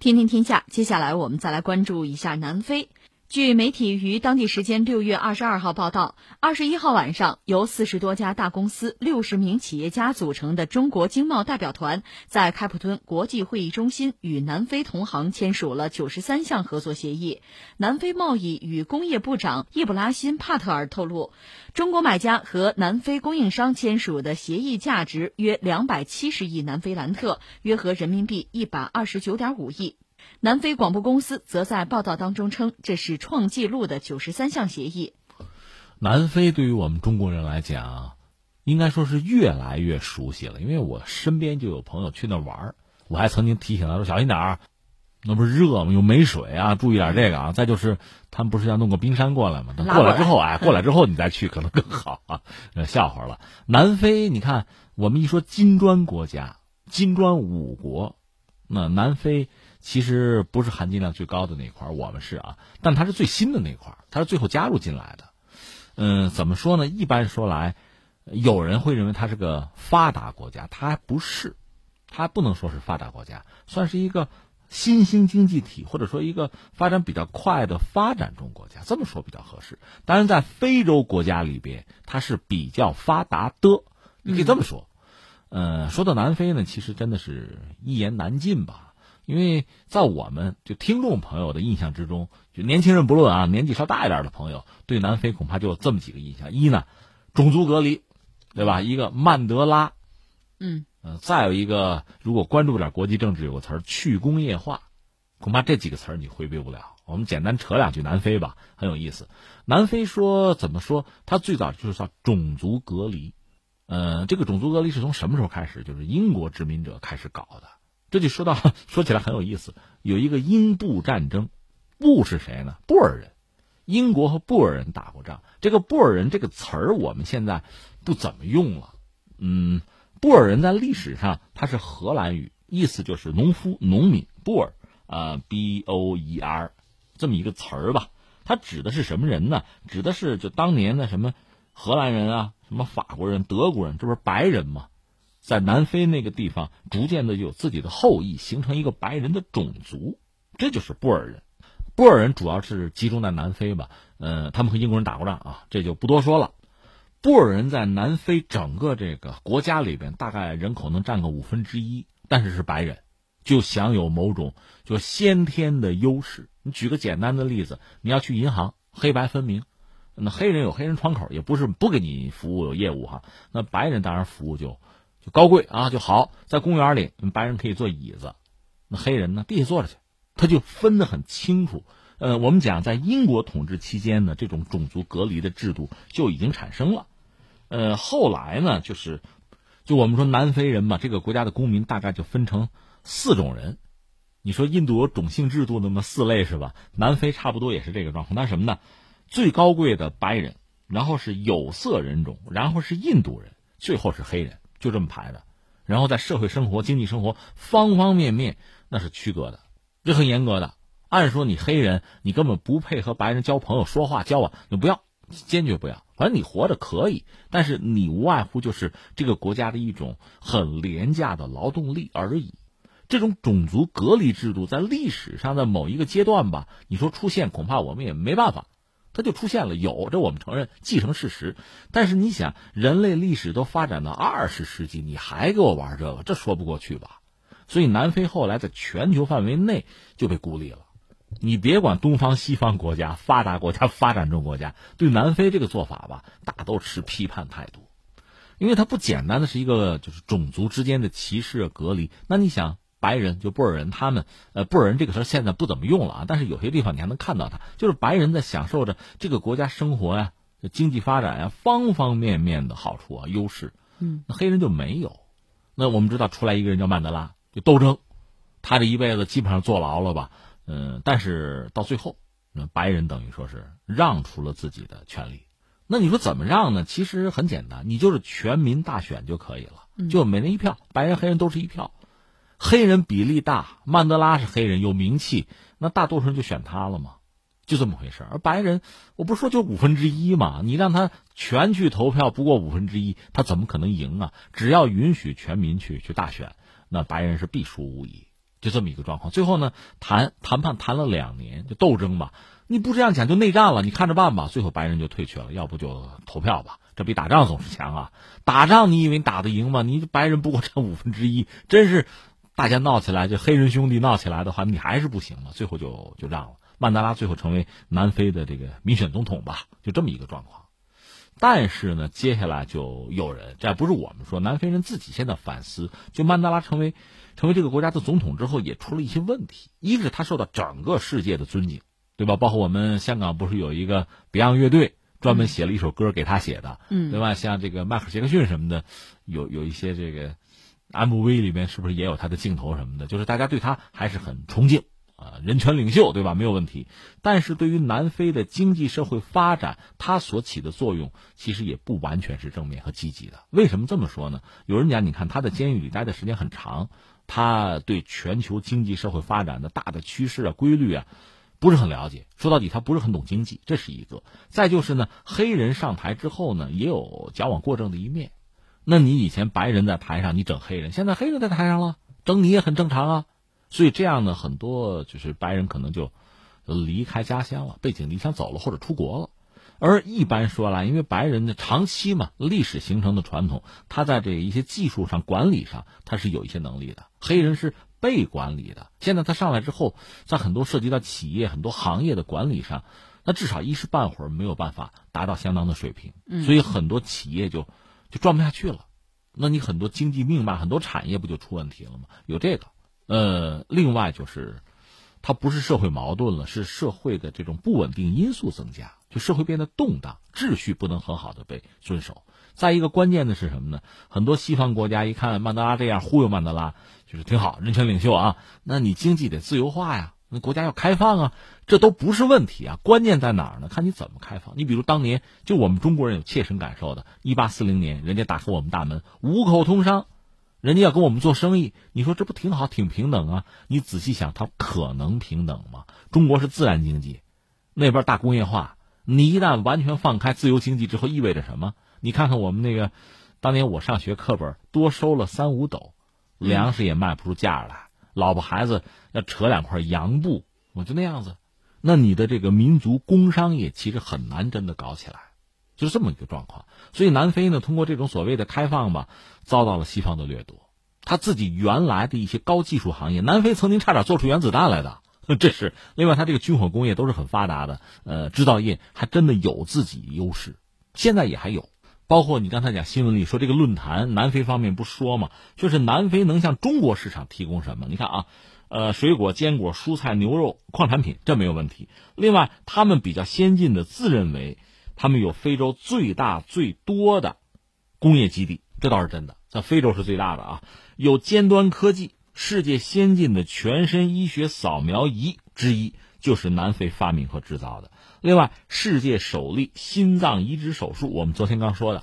天天天下，接下来我们再来关注一下南非。据媒体于当地时间六月二十二号报道，二十一号晚上，由四十多家大公司、六十名企业家组成的中国经贸代表团，在开普敦国际会议中心与南非同行签署了九十三项合作协议。南非贸易与工业部长易卜拉欣·帕特尔透露，中国买家和南非供应商签署的协议价值约两百七十亿南非兰特，约合人民币一百二十九点五亿。南非广播公司则在报道当中称，这是创纪录的九十三项协议。南非对于我们中国人来讲，应该说是越来越熟悉了，因为我身边就有朋友去那玩儿我还曾经提醒他说：“小心点儿，那不是热吗？又没水啊，注意点这个啊。”再就是他们不是要弄个冰山过来吗？等过来之后，哎，过来之后你再去可能更好啊。笑话了，南非，你看我们一说金砖国家，金砖五国，那南非。其实不是含金量最高的那块我们是啊，但它是最新的那块它是最后加入进来的。嗯，怎么说呢？一般说来，有人会认为它是个发达国家，它还不是，它不能说是发达国家，算是一个新兴经济体，或者说一个发展比较快的发展中国家，这么说比较合适。当然，在非洲国家里边，它是比较发达的，你可以这么说。嗯，说到南非呢，其实真的是一言难尽吧。因为在我们就听众朋友的印象之中，就年轻人不论啊，年纪稍大一点的朋友对南非恐怕就有这么几个印象：一呢，种族隔离，对吧？一个曼德拉，嗯再有一个，如果关注点国际政治，有个词儿去工业化，恐怕这几个词儿你回避不了。我们简单扯两句南非吧，很有意思。南非说怎么说？它最早就是叫种族隔离，呃，这个种族隔离是从什么时候开始？就是英国殖民者开始搞的。这就说到说起来很有意思，有一个英布战争，布是谁呢？布尔人，英国和布尔人打过仗。这个布尔人这个词儿我们现在不怎么用了。嗯，布尔人在历史上它是荷兰语，意思就是农夫、农民。布尔啊，B O E R，这么一个词儿吧。它指的是什么人呢？指的是就当年的什么荷兰人啊，什么法国人、德国人，这不是白人吗？在南非那个地方，逐渐的有自己的后裔，形成一个白人的种族，这就是布尔人。布尔人主要是集中在南非吧，呃，他们和英国人打过仗啊，这就不多说了。布尔人在南非整个这个国家里边，大概人口能占个五分之一，但是是白人，就享有某种就先天的优势。你举个简单的例子，你要去银行，黑白分明，那黑人有黑人窗口，也不是不给你服务有业务哈，那白人当然服务就。就高贵啊，就好。在公园里，白人可以坐椅子，那黑人呢，必须坐着去。他就分得很清楚。呃，我们讲在英国统治期间呢，这种种族隔离的制度就已经产生了。呃，后来呢，就是，就我们说南非人嘛，这个国家的公民大概就分成四种人。你说印度有种姓制度那么四类是吧？南非差不多也是这个状况。那什么呢？最高贵的白人，然后是有色人种，然后是印度人，最后是黑人。就这么排的，然后在社会生活、经济生活方方面面，那是区隔的，这很严格的。按说你黑人，你根本不配和白人交朋友、说话、交往，你不要，坚决不要。反正你活着可以，但是你无外乎就是这个国家的一种很廉价的劳动力而已。这种种族隔离制度在历史上的某一个阶段吧，你说出现，恐怕我们也没办法。它就出现了，有这我们承认，继承事实。但是你想，人类历史都发展到二十世纪，你还给我玩这个，这说不过去吧？所以南非后来在全球范围内就被孤立了。你别管东方西方国家、发达国家、发展中国家，对南非这个做法吧，大都持批判态度，因为它不简单的是一个就是种族之间的歧视隔离。那你想？白人就布尔人，他们呃，布尔人这个词现在不怎么用了啊，但是有些地方你还能看到他，就是白人在享受着这个国家生活呀、经济发展呀方方面面的好处啊、优势。嗯，那黑人就没有。那我们知道出来一个人叫曼德拉，就斗争，他这一辈子基本上坐牢了吧？嗯，但是到最后，那白人等于说是让出了自己的权利。那你说怎么让呢？其实很简单，你就是全民大选就可以了，就每人一票，白人黑人都是一票。黑人比例大，曼德拉是黑人，有名气，那大多数人就选他了嘛，就这么回事而白人，我不是说就五分之一嘛，你让他全去投票，不过五分之一，他怎么可能赢啊？只要允许全民去去大选，那白人是必输无疑。就这么一个状况。最后呢，谈谈判谈了两年，就斗争吧。你不这样讲就内战了，你看着办吧。最后白人就退却了，要不就投票吧。这比打仗总是强啊！打仗你以为打得赢吗？你白人不过占五分之一，真是大家闹起来，就黑人兄弟闹起来的话，你还是不行嘛。最后就就让了。曼德拉最后成为南非的这个民选总统吧，就这么一个状况。但是呢，接下来就有人，这不是我们说，南非人自己现在反思，就曼德拉成为成为这个国家的总统之后，也出了一些问题。一个是他受到整个世界的尊敬，对吧？包括我们香港不是有一个 Beyond 乐队专门写了一首歌给他写的，嗯，对吧？像这个迈克尔·杰克逊什么的，有有一些这个 MV 里面是不是也有他的镜头什么的？就是大家对他还是很崇敬。啊，人权领袖对吧？没有问题。但是对于南非的经济社会发展，他所起的作用其实也不完全是正面和积极的。为什么这么说呢？有人讲，你看他在监狱里待的时间很长，他对全球经济社会发展的大的趋势啊、规律啊，不是很了解。说到底，他不是很懂经济，这是一个。再就是呢，黑人上台之后呢，也有矫枉过正的一面。那你以前白人在台上，你整黑人；现在黑人在台上了，整你也很正常啊。所以这样呢，很多就是白人可能就离开家乡了，背井离乡走了，或者出国了。而一般说来，因为白人的长期嘛，历史形成的传统，他在这一些技术上、管理上，他是有一些能力的。黑人是被管理的，现在他上来之后，在很多涉及到企业、很多行业的管理上，那至少一时半会儿没有办法达到相当的水平。所以很多企业就就转不下去了。那你很多经济命脉、很多产业不就出问题了吗？有这个。呃，另外就是，它不是社会矛盾了，是社会的这种不稳定因素增加，就社会变得动荡，秩序不能很好的被遵守。再一个关键的是什么呢？很多西方国家一看曼德拉这样忽悠曼德拉，就是挺好，人权领袖啊，那你经济得自由化呀，那国家要开放啊，这都不是问题啊。关键在哪儿呢？看你怎么开放。你比如当年就我们中国人有切身感受的，一八四零年，人家打开我们大门，五口通商。人家要跟我们做生意，你说这不挺好，挺平等啊？你仔细想，它可能平等吗？中国是自然经济，那边大工业化，你一旦完全放开自由经济之后，意味着什么？你看看我们那个，当年我上学课本多收了三五斗，粮食也卖不出价来，老婆孩子要扯两块洋布，我就那样子，那你的这个民族工商业其实很难真的搞起来。就这么一个状况，所以南非呢，通过这种所谓的开放吧，遭到了西方的掠夺。他自己原来的一些高技术行业，南非曾经差点做出原子弹来的，这是另外，他这个军火工业都是很发达的，呃，制造业还真的有自己优势，现在也还有。包括你刚才讲新闻里说这个论坛，南非方面不说嘛，就是南非能向中国市场提供什么？你看啊，呃，水果、坚果、蔬菜、牛肉、矿产品，这没有问题。另外，他们比较先进的，自认为。他们有非洲最大最多的工业基地，这倒是真的，在非洲是最大的啊。有尖端科技，世界先进的全身医学扫描仪之一就是南非发明和制造的。另外，世界首例心脏移植手术，我们昨天刚说的，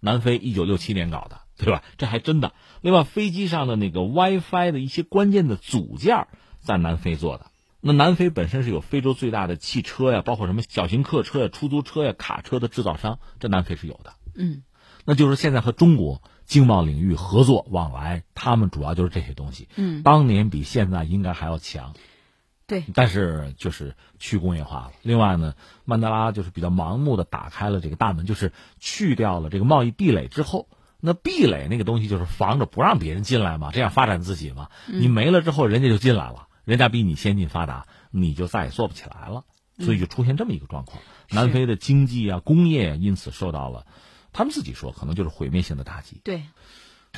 南非一九六七年搞的，对吧？这还真的。另外，飞机上的那个 WiFi 的一些关键的组件，在南非做的。那南非本身是有非洲最大的汽车呀，包括什么小型客车呀、出租车呀、卡车的制造商，这南非是有的。嗯，那就是现在和中国经贸领域合作往来，他们主要就是这些东西。嗯，当年比现在应该还要强。对，但是就是去工业化了。另外呢，曼德拉就是比较盲目的打开了这个大门，就是去掉了这个贸易壁垒之后，那壁垒那个东西就是防着不让别人进来嘛，这样发展自己嘛。你没了之后，人家就进来了。人家比你先进发达，你就再也做不起来了，所以就出现这么一个状况。南非的经济啊、工业因此受到了，他们自己说可能就是毁灭性的打击。对，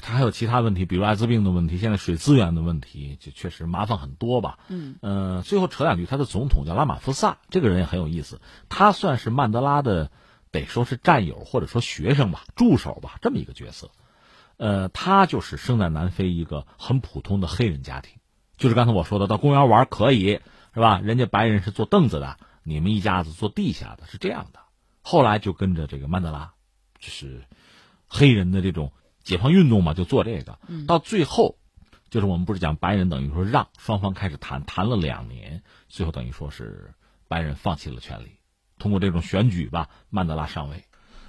他还有其他问题，比如艾滋病的问题，现在水资源的问题，就确实麻烦很多吧。嗯，呃，最后扯两句，他的总统叫拉马福萨，这个人也很有意思，他算是曼德拉的，得说是战友或者说学生吧、助手吧，这么一个角色。呃，他就是生在南非一个很普通的黑人家庭。就是刚才我说的，到公园玩可以，是吧？人家白人是坐凳子的，你们一家子坐地下的，是这样的。后来就跟着这个曼德拉，就是黑人的这种解放运动嘛，就做这个。到最后，就是我们不是讲白人等于说让双方开始谈，谈了两年，最后等于说是白人放弃了权利，通过这种选举吧，曼德拉上位。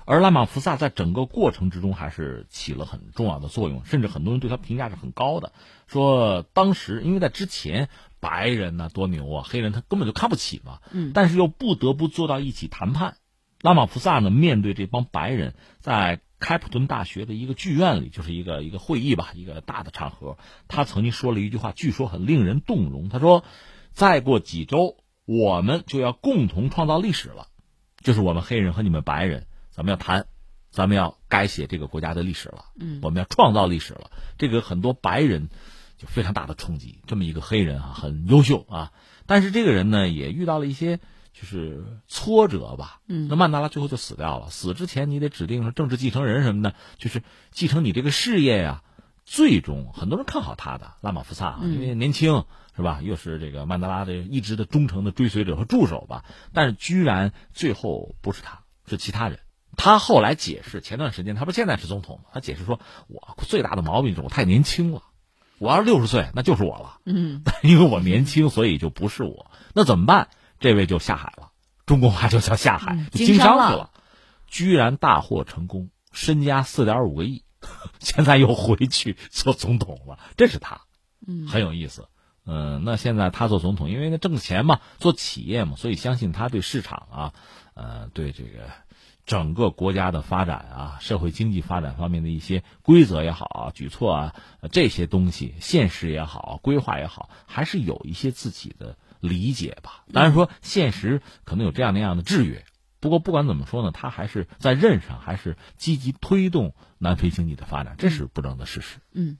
而拉马福萨在整个过程之中还是起了很重要的作用，甚至很多人对他评价是很高的。说当时因为在之前白人呢多牛啊，黑人他根本就看不起嘛，嗯，但是又不得不坐到一起谈判。拉马福萨呢面对这帮白人，在开普敦大学的一个剧院里，就是一个一个会议吧，一个大的场合，他曾经说了一句话，据说很令人动容。他说：“再过几周，我们就要共同创造历史了，就是我们黑人和你们白人，咱们要谈，咱们要改写这个国家的历史了。嗯，我们要创造历史了。这个很多白人就非常大的冲击。这么一个黑人啊，很优秀啊，但是这个人呢，也遇到了一些。”就是挫折吧，嗯，那曼德拉最后就死掉了。死之前你得指定政治继承人什么的，就是继承你这个事业呀。最终很多人看好他的拉马福萨，因为年轻是吧？又是这个曼德拉的一直的忠诚的追随者和助手吧。但是居然最后不是他，是其他人。他后来解释，前段时间他不现在是总统吗？他解释说，我最大的毛病是我太年轻了。我要是六十岁，那就是我了。嗯，因为我年轻，所以就不是我。那怎么办？这位就下海了，中国话就叫下海，经商去了，居然大获成功，身家四点五个亿，现在又回去做总统了，这是他，嗯，很有意思，嗯，那现在他做总统，因为他挣钱嘛，做企业嘛，所以相信他对市场啊，呃，对这个整个国家的发展啊，社会经济发展方面的一些规则也好，举措啊，这些东西，现实也好，规划也好，还是有一些自己的。理解吧，当然说现实可能有这样那样的制约，不过不管怎么说呢，他还是在任上还是积极推动南非经济的发展，这是不争的事实。嗯。